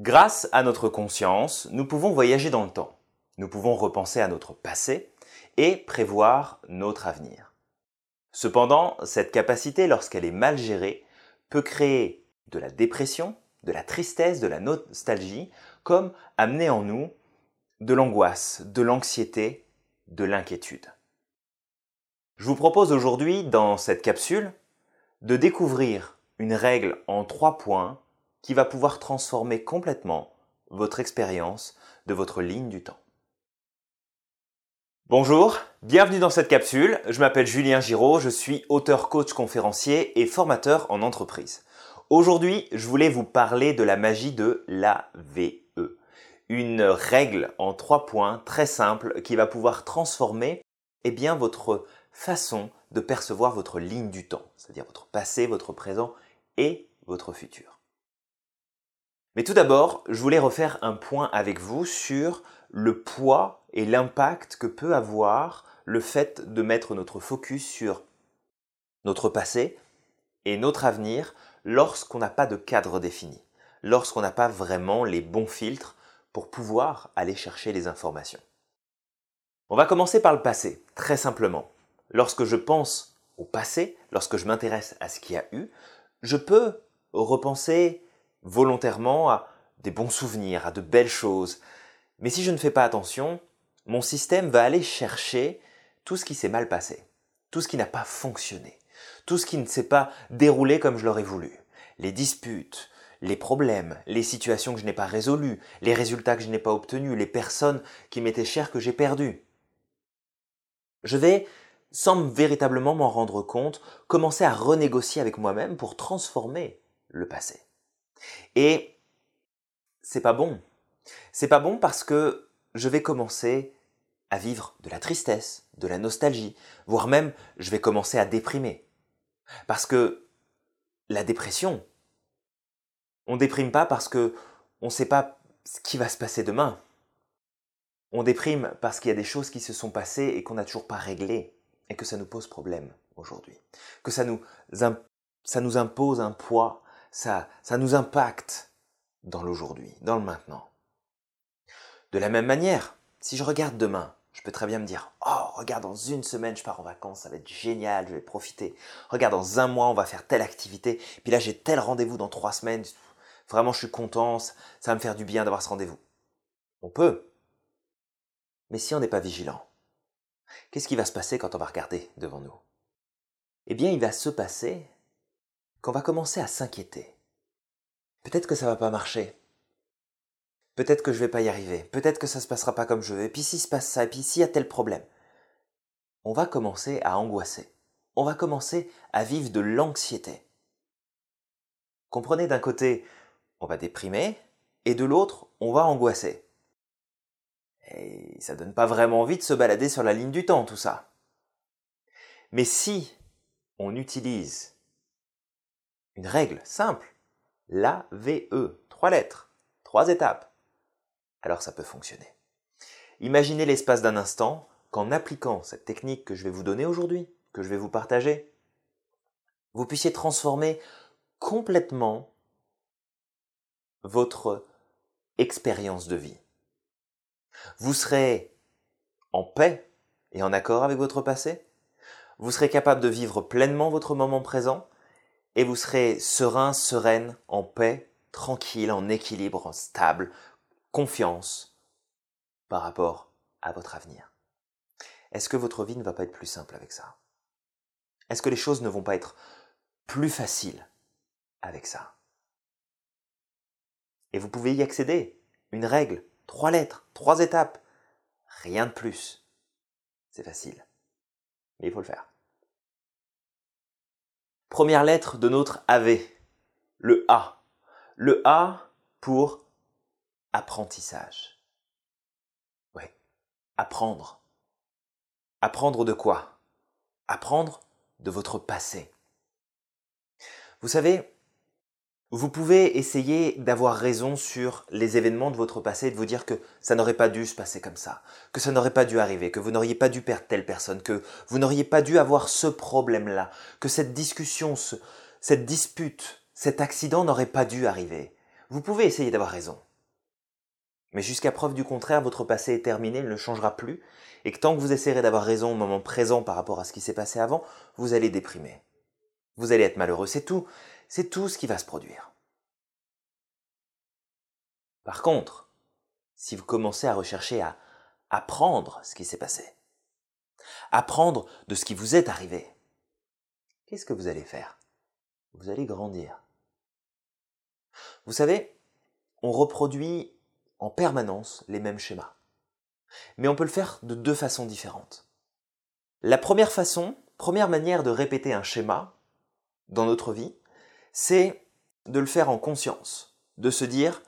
Grâce à notre conscience, nous pouvons voyager dans le temps. Nous pouvons repenser à notre passé et prévoir notre avenir. Cependant, cette capacité, lorsqu'elle est mal gérée, peut créer de la dépression, de la tristesse, de la nostalgie, comme amener en nous de l'angoisse, de l'anxiété, de l'inquiétude. Je vous propose aujourd'hui, dans cette capsule, de découvrir une règle en trois points qui va pouvoir transformer complètement votre expérience de votre ligne du temps. Bonjour, bienvenue dans cette capsule. Je m'appelle Julien Giraud, je suis auteur, coach, conférencier et formateur en entreprise. Aujourd'hui, je voulais vous parler de la magie de l'AVE. Une règle en trois points très simple qui va pouvoir transformer eh bien, votre façon de percevoir votre ligne du temps, c'est-à-dire votre passé, votre présent et votre futur. Mais tout d'abord, je voulais refaire un point avec vous sur le poids et l'impact que peut avoir le fait de mettre notre focus sur notre passé et notre avenir lorsqu'on n'a pas de cadre défini, lorsqu'on n'a pas vraiment les bons filtres pour pouvoir aller chercher les informations. On va commencer par le passé, très simplement. Lorsque je pense au passé, lorsque je m'intéresse à ce qu'il y a eu, je peux repenser volontairement à des bons souvenirs, à de belles choses, mais si je ne fais pas attention, mon système va aller chercher tout ce qui s'est mal passé, tout ce qui n'a pas fonctionné, tout ce qui ne s'est pas déroulé comme je l'aurais voulu, les disputes, les problèmes, les situations que je n'ai pas résolues, les résultats que je n'ai pas obtenus, les personnes qui m'étaient chères que j'ai perdues. Je vais, sans véritablement m'en rendre compte, commencer à renégocier avec moi-même pour transformer le passé. Et c'est pas bon. C'est pas bon parce que je vais commencer à vivre de la tristesse, de la nostalgie, voire même je vais commencer à déprimer. Parce que la dépression, on déprime pas parce que on sait pas ce qui va se passer demain. On déprime parce qu'il y a des choses qui se sont passées et qu'on n'a toujours pas réglées et que ça nous pose problème aujourd'hui. Que ça nous, ça nous impose un poids, ça, ça nous impacte dans l'aujourd'hui, dans le maintenant. De la même manière, si je regarde demain, je peux très bien me dire Oh, regarde, dans une semaine, je pars en vacances, ça va être génial, je vais profiter. Regarde, dans un mois, on va faire telle activité. Puis là, j'ai tel rendez-vous dans trois semaines. Vraiment, je suis content, ça va me faire du bien d'avoir ce rendez-vous. On peut. Mais si on n'est pas vigilant, qu'est-ce qui va se passer quand on va regarder devant nous? Eh bien, il va se passer qu'on va commencer à s'inquiéter. Peut-être que ça va pas marcher. Peut-être que je vais pas y arriver. Peut-être que ça se passera pas comme je veux. Puis s'il se passe ça, et puis s'il y a tel problème. On va commencer à angoisser. On va commencer à vivre de l'anxiété. Comprenez d'un côté, on va déprimer, et de l'autre, on va angoisser. Et ça donne pas vraiment envie de se balader sur la ligne du temps, tout ça. Mais si on utilise une règle simple, la VE, trois lettres, trois étapes, alors ça peut fonctionner. Imaginez l'espace d'un instant qu'en appliquant cette technique que je vais vous donner aujourd'hui, que je vais vous partager, vous puissiez transformer complètement votre expérience de vie. Vous serez en paix et en accord avec votre passé, vous serez capable de vivre pleinement votre moment présent, et vous serez serein, sereine, en paix, tranquille, en équilibre, stable, confiance par rapport à votre avenir. Est-ce que votre vie ne va pas être plus simple avec ça? Est-ce que les choses ne vont pas être plus faciles avec ça? Et vous pouvez y accéder. Une règle, trois lettres, trois étapes. Rien de plus. C'est facile. Mais il faut le faire. Première lettre de notre AV, le A. Le A pour apprentissage. Oui, apprendre. Apprendre de quoi? Apprendre de votre passé. Vous savez, vous pouvez essayer d'avoir raison sur les événements de votre passé et de vous dire que ça n'aurait pas dû se passer comme ça, que ça n'aurait pas dû arriver, que vous n'auriez pas dû perdre telle personne, que vous n'auriez pas dû avoir ce problème-là, que cette discussion, cette dispute, cet accident n'aurait pas dû arriver. Vous pouvez essayer d'avoir raison. Mais jusqu'à preuve du contraire, votre passé est terminé, il ne changera plus, et que tant que vous essaierez d'avoir raison au moment présent par rapport à ce qui s'est passé avant, vous allez déprimer. Vous allez être malheureux, c'est tout. C'est tout ce qui va se produire. Par contre, si vous commencez à rechercher à apprendre ce qui s'est passé, apprendre de ce qui vous est arrivé, qu'est-ce que vous allez faire? Vous allez grandir. Vous savez, on reproduit en permanence les mêmes schémas. Mais on peut le faire de deux façons différentes. La première façon, première manière de répéter un schéma dans notre vie, c'est de le faire en conscience, de se dire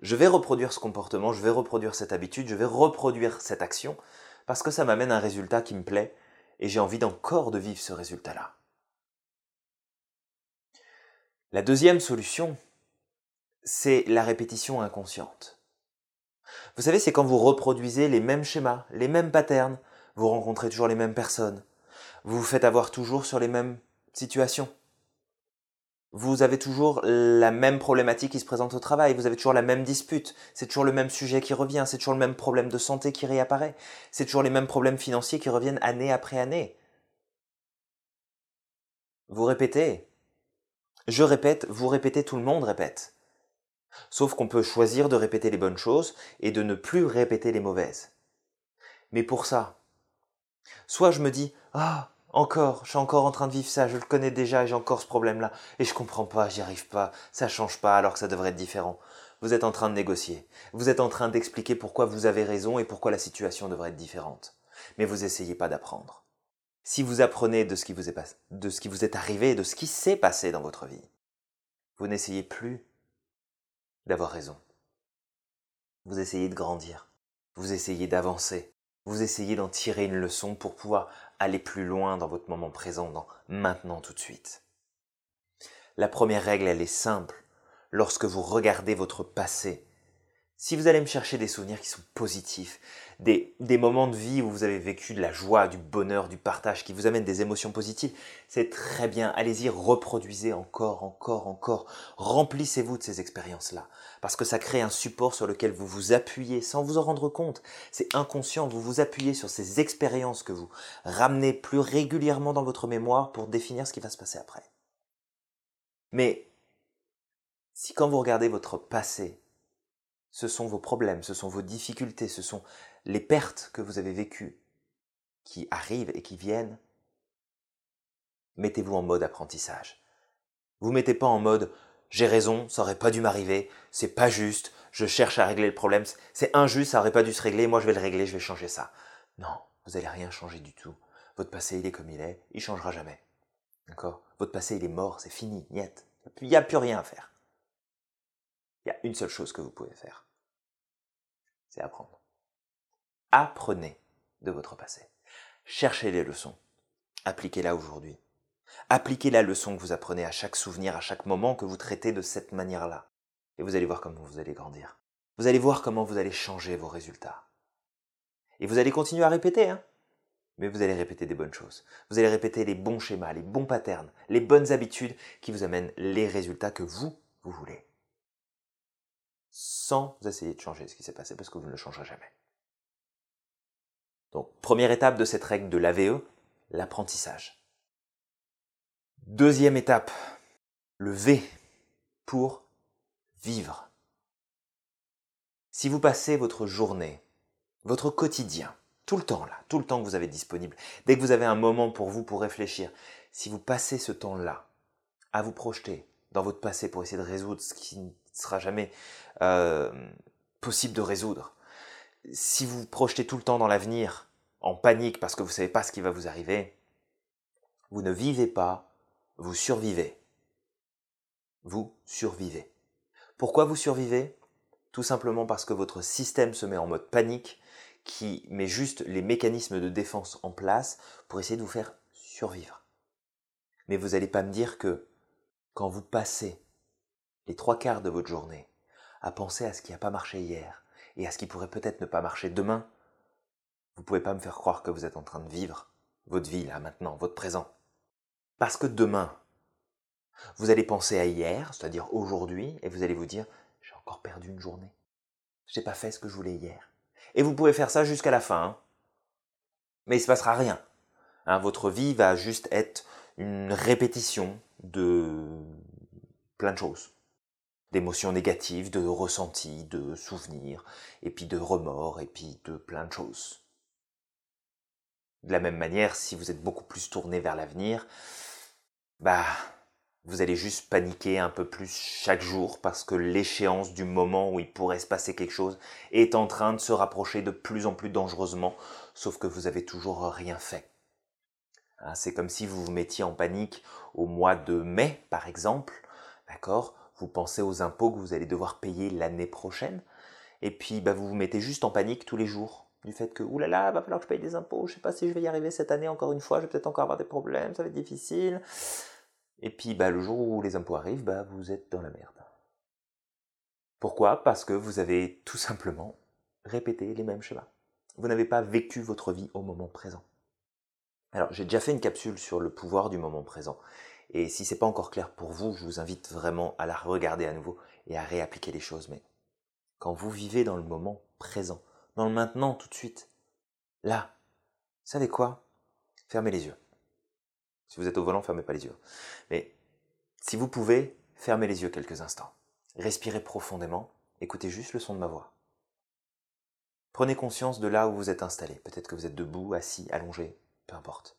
je vais reproduire ce comportement, je vais reproduire cette habitude, je vais reproduire cette action, parce que ça m'amène un résultat qui me plaît, et j'ai envie d'encore de vivre ce résultat-là. La deuxième solution, c'est la répétition inconsciente. Vous savez, c'est quand vous reproduisez les mêmes schémas, les mêmes patterns, vous rencontrez toujours les mêmes personnes, vous vous faites avoir toujours sur les mêmes situations vous avez toujours la même problématique qui se présente au travail, vous avez toujours la même dispute, c'est toujours le même sujet qui revient, c'est toujours le même problème de santé qui réapparaît, c'est toujours les mêmes problèmes financiers qui reviennent année après année. Vous répétez. Je répète, vous répétez, tout le monde répète. Sauf qu'on peut choisir de répéter les bonnes choses et de ne plus répéter les mauvaises. Mais pour ça, soit je me dis, ah, encore, je suis encore en train de vivre ça, je le connais déjà et j'ai encore ce problème-là. Et je comprends pas, j'y arrive pas, ça change pas alors que ça devrait être différent. Vous êtes en train de négocier. Vous êtes en train d'expliquer pourquoi vous avez raison et pourquoi la situation devrait être différente. Mais vous essayez pas d'apprendre. Si vous apprenez de ce qui vous est de ce qui vous est arrivé, de ce qui s'est passé dans votre vie, vous n'essayez plus d'avoir raison. Vous essayez de grandir. Vous essayez d'avancer. Vous essayez d'en tirer une leçon pour pouvoir aller plus loin dans votre moment présent, dans maintenant tout de suite. La première règle, elle est simple. Lorsque vous regardez votre passé, si vous allez me chercher des souvenirs qui sont positifs, des, moments de vie où vous avez vécu de la joie, du bonheur, du partage, qui vous amènent des émotions positives, c'est très bien. Allez-y, reproduisez encore, encore, encore. Remplissez-vous de ces expériences-là. Parce que ça crée un support sur lequel vous vous appuyez sans vous en rendre compte. C'est inconscient, vous vous appuyez sur ces expériences que vous ramenez plus régulièrement dans votre mémoire pour définir ce qui va se passer après. Mais si quand vous regardez votre passé, ce sont vos problèmes, ce sont vos difficultés, ce sont les pertes que vous avez vécues qui arrivent et qui viennent. Mettez-vous en mode apprentissage. Vous mettez pas en mode j'ai raison, ça aurait pas dû m'arriver, c'est pas juste, je cherche à régler le problème, c'est injuste, ça aurait pas dû se régler, moi je vais le régler, je vais changer ça. Non, vous n'allez rien changer du tout. Votre passé, il est comme il est, il changera jamais. D'accord? Votre passé, il est mort, c'est fini, niet. Il n'y a plus rien à faire. Il y a une seule chose que vous pouvez faire apprendre. Apprenez de votre passé. Cherchez les leçons. Appliquez-la aujourd'hui. Appliquez la leçon que vous apprenez à chaque souvenir, à chaque moment que vous traitez de cette manière-là. Et vous allez voir comment vous allez grandir. Vous allez voir comment vous allez changer vos résultats. Et vous allez continuer à répéter, hein mais vous allez répéter des bonnes choses. Vous allez répéter les bons schémas, les bons patterns, les bonnes habitudes qui vous amènent les résultats que vous, vous voulez sans essayer de changer ce qui s'est passé parce que vous ne le changerez jamais. Donc, première étape de cette règle de l'AVE, l'apprentissage. Deuxième étape, le V pour vivre. Si vous passez votre journée, votre quotidien, tout le temps là, tout le temps que vous avez disponible, dès que vous avez un moment pour vous pour réfléchir, si vous passez ce temps-là à vous projeter dans votre passé pour essayer de résoudre ce qui sera jamais euh, possible de résoudre. Si vous projetez tout le temps dans l'avenir en panique parce que vous ne savez pas ce qui va vous arriver, vous ne vivez pas, vous survivez. Vous survivez. Pourquoi vous survivez? Tout simplement parce que votre système se met en mode panique qui met juste les mécanismes de défense en place pour essayer de vous faire survivre. Mais vous n'allez pas me dire que quand vous passez les trois quarts de votre journée à penser à ce qui n'a pas marché hier et à ce qui pourrait peut-être ne pas marcher demain, vous ne pouvez pas me faire croire que vous êtes en train de vivre votre vie là maintenant, votre présent. Parce que demain, vous allez penser à hier, c'est-à-dire aujourd'hui, et vous allez vous dire, j'ai encore perdu une journée. j'ai pas fait ce que je voulais hier. Et vous pouvez faire ça jusqu'à la fin. Hein. Mais il se passera rien. Hein, votre vie va juste être une répétition de plein de choses. D'émotions négatives, de ressentis, de souvenirs, et puis de remords, et puis de plein de choses. De la même manière, si vous êtes beaucoup plus tourné vers l'avenir, bah, vous allez juste paniquer un peu plus chaque jour parce que l'échéance du moment où il pourrait se passer quelque chose est en train de se rapprocher de plus en plus dangereusement, sauf que vous avez toujours rien fait. Hein, c'est comme si vous vous mettiez en panique au mois de mai, par exemple, d'accord? Vous pensez aux impôts que vous allez devoir payer l'année prochaine, et puis bah, vous vous mettez juste en panique tous les jours du fait que oulala, va falloir que je paye des impôts, je sais pas si je vais y arriver cette année encore une fois, je vais peut-être encore avoir des problèmes, ça va être difficile. Et puis bah, le jour où les impôts arrivent, bah, vous êtes dans la merde. Pourquoi? Parce que vous avez tout simplement répété les mêmes schémas. Vous n'avez pas vécu votre vie au moment présent. Alors j'ai déjà fait une capsule sur le pouvoir du moment présent. Et si c'est pas encore clair pour vous, je vous invite vraiment à la regarder à nouveau et à réappliquer les choses. Mais quand vous vivez dans le moment présent, dans le maintenant tout de suite, là, vous savez quoi? Fermez les yeux. Si vous êtes au volant, fermez pas les yeux. Mais si vous pouvez, fermez les yeux quelques instants. Respirez profondément, écoutez juste le son de ma voix. Prenez conscience de là où vous êtes installé. Peut-être que vous êtes debout, assis, allongé, peu importe.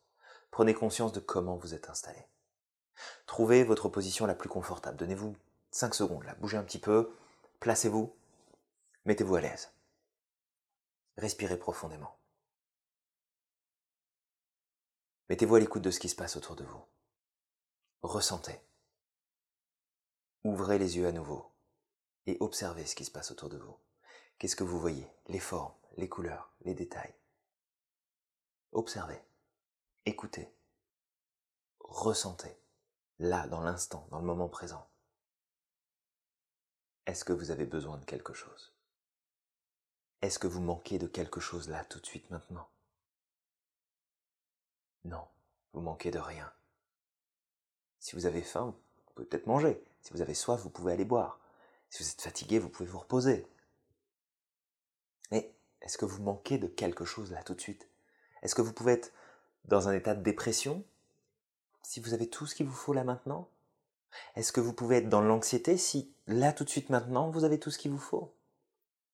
Prenez conscience de comment vous êtes installé. Trouvez votre position la plus confortable. Donnez-vous 5 secondes là. Bougez un petit peu. Placez-vous. Mettez-vous à l'aise. Respirez profondément. Mettez-vous à l'écoute de ce qui se passe autour de vous. Ressentez. Ouvrez les yeux à nouveau et observez ce qui se passe autour de vous. Qu'est-ce que vous voyez? Les formes, les couleurs, les détails. Observez, écoutez, ressentez, là, dans l'instant, dans le moment présent. Est-ce que vous avez besoin de quelque chose? Est-ce que vous manquez de quelque chose là, tout de suite, maintenant? Non, vous manquez de rien. Si vous avez faim, vous pouvez peut-être manger. Si vous avez soif, vous pouvez aller boire. Si vous êtes fatigué, vous pouvez vous reposer. Mais est-ce que vous manquez de quelque chose là tout de suite? Est-ce que vous pouvez être dans un état de dépression? Si vous avez tout ce qu'il vous faut là maintenant? Est-ce que vous pouvez être dans l'anxiété si là tout de suite maintenant vous avez tout ce qu'il vous faut?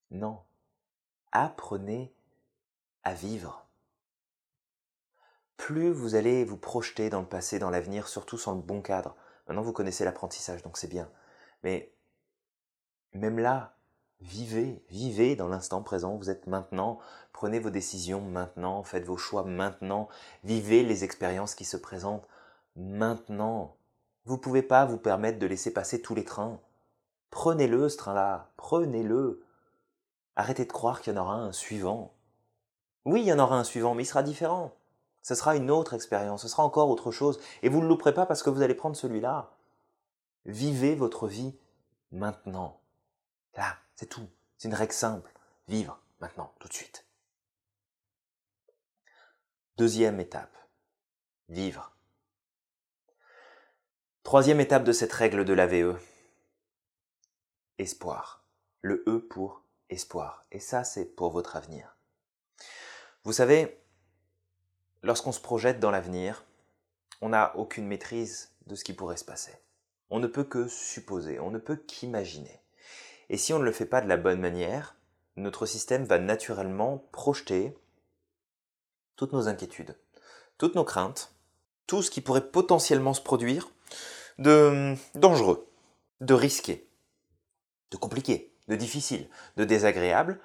Non. Apprenez à vivre. Plus vous allez vous projeter dans le passé, dans l'avenir, surtout sans le bon cadre. Maintenant, vous connaissez l'apprentissage, donc c'est bien. Mais même là, vivez, vivez dans l'instant présent, vous êtes maintenant, prenez vos décisions maintenant, faites vos choix maintenant, vivez les expériences qui se présentent maintenant. Vous pouvez pas vous permettre de laisser passer tous les trains. Prenez-le, ce train-là, prenez-le. Arrêtez de croire qu'il y en aura un suivant. Oui, il y en aura un suivant, mais il sera différent. Ce sera une autre expérience, ce sera encore autre chose. Et vous ne le louperez pas parce que vous allez prendre celui-là. Vivez votre vie maintenant. Là, c'est tout. C'est une règle simple. Vivre maintenant, tout de suite. Deuxième étape. Vivre. Troisième étape de cette règle de la VE. Espoir. Le E pour espoir. Et ça, c'est pour votre avenir. Vous savez, Lorsqu'on se projette dans l'avenir, on n'a aucune maîtrise de ce qui pourrait se passer. On ne peut que supposer, on ne peut qu'imaginer. Et si on ne le fait pas de la bonne manière, notre système va naturellement projeter toutes nos inquiétudes, toutes nos craintes, tout ce qui pourrait potentiellement se produire de dangereux, de risqué, de compliqué, de difficile, de désagréable,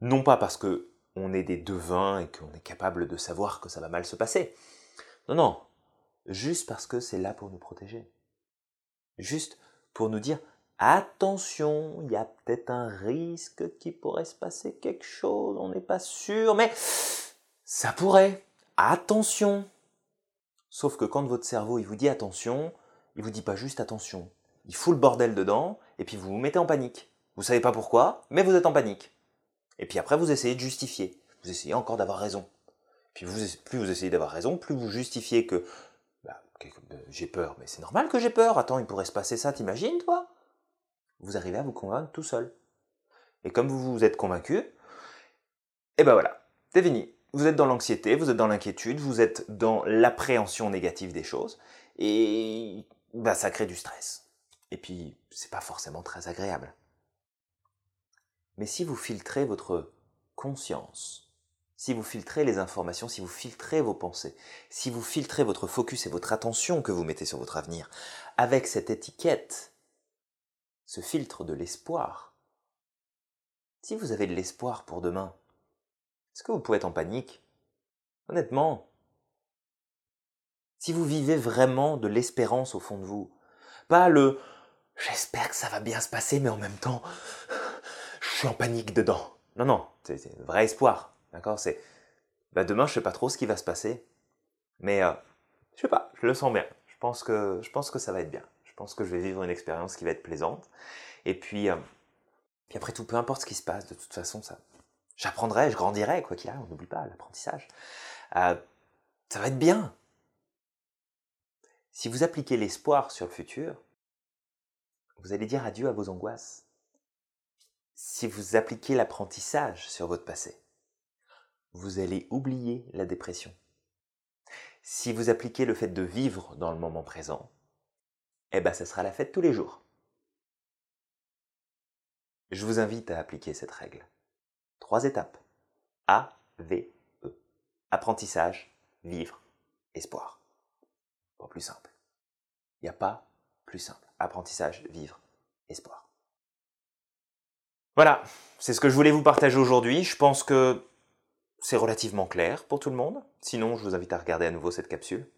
non pas parce que on est des devins et qu'on est capable de savoir que ça va mal se passer. Non, non, juste parce que c'est là pour nous protéger. Juste pour nous dire, attention, il y a peut-être un risque qui pourrait se passer quelque chose, on n'est pas sûr, mais ça pourrait. Attention. Sauf que quand votre cerveau il vous dit attention, il vous dit pas juste attention. Il fout le bordel dedans et puis vous vous mettez en panique. Vous savez pas pourquoi, mais vous êtes en panique. Et puis après, vous essayez de justifier. Vous essayez encore d'avoir raison. Puis plus vous essayez d'avoir raison, plus vous justifiez que bah, j'ai peur. Mais c'est normal que j'ai peur. Attends, il pourrait se passer ça, t'imagines, toi? Vous arrivez à vous convaincre tout seul. Et comme vous vous êtes convaincu, et eh ben voilà, c'est fini. Vous êtes dans l'anxiété, vous êtes dans l'inquiétude, vous êtes dans l'appréhension négative des choses, et bah, ça crée du stress. Et puis, c'est pas forcément très agréable. Mais si vous filtrez votre conscience, si vous filtrez les informations, si vous filtrez vos pensées, si vous filtrez votre focus et votre attention que vous mettez sur votre avenir, avec cette étiquette, ce filtre de l'espoir, si vous avez de l'espoir pour demain, est-ce que vous pouvez être en panique? Honnêtement, si vous vivez vraiment de l'espérance au fond de vous, pas le j'espère que ça va bien se passer, mais en même temps, je suis en panique dedans. Non, non, c'est un vrai espoir. D'accord? C'est bah demain, je sais pas trop ce qui va se passer, mais euh, je sais pas, je le sens bien. Je pense que je pense que ça va être bien. Je pense que je vais vivre une expérience qui va être plaisante. Et puis, euh, puis après tout, peu importe ce qui se passe, de toute façon, ça, j'apprendrai, je grandirai, quoi qu'il arrive. On n'oublie pas l'apprentissage. Euh, ça va être bien. Si vous appliquez l'espoir sur le futur, vous allez dire adieu à vos angoisses. Si vous appliquez l'apprentissage sur votre passé, vous allez oublier la dépression. Si vous appliquez le fait de vivre dans le moment présent, eh ben ça sera la fête tous les jours. Je vous invite à appliquer cette règle. Trois étapes. A, V, E. Apprentissage, vivre, espoir. Pas plus simple. Il n'y a pas plus simple. Apprentissage, vivre, espoir. Voilà, c'est ce que je voulais vous partager aujourd'hui. Je pense que c'est relativement clair pour tout le monde. Sinon, je vous invite à regarder à nouveau cette capsule.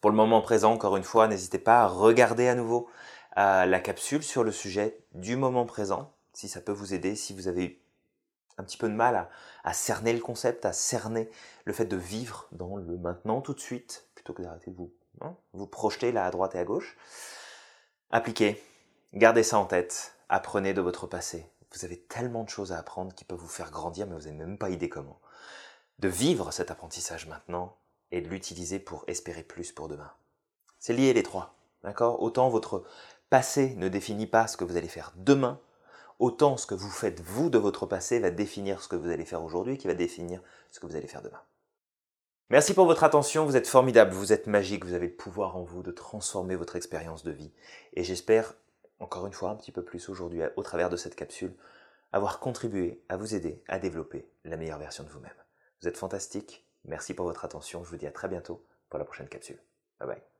Pour le moment présent, encore une fois, n'hésitez pas à regarder à nouveau euh, la capsule sur le sujet du moment présent, si ça peut vous aider, si vous avez un petit peu de mal à, cerner le concept, à cerner le fait de vivre dans le maintenant tout de suite, plutôt que d'arrêter de vous, hein, vous projeter là à droite et à gauche. Appliquez, gardez ça en tête, apprenez de votre passé. Vous avez tellement de choses à apprendre qui peuvent vous faire grandir, mais vous n'avez même pas idée comment. De vivre cet apprentissage maintenant et de l'utiliser pour espérer plus pour demain. C'est lié les trois, d'accord? Autant votre passé ne définit pas ce que vous allez faire demain, autant ce que vous faites vous de votre passé va définir ce que vous allez faire aujourd'hui, qui va définir ce que vous allez faire demain. Merci pour votre attention, vous êtes formidable, vous êtes magique, vous avez le pouvoir en vous de transformer votre expérience de vie. Et j'espère, encore une fois, un petit peu plus aujourd'hui, au travers de cette capsule, avoir contribué à vous aider à développer la meilleure version de vous-même. Vous êtes fantastique, merci pour votre attention, je vous dis à très bientôt pour la prochaine capsule. Bye bye.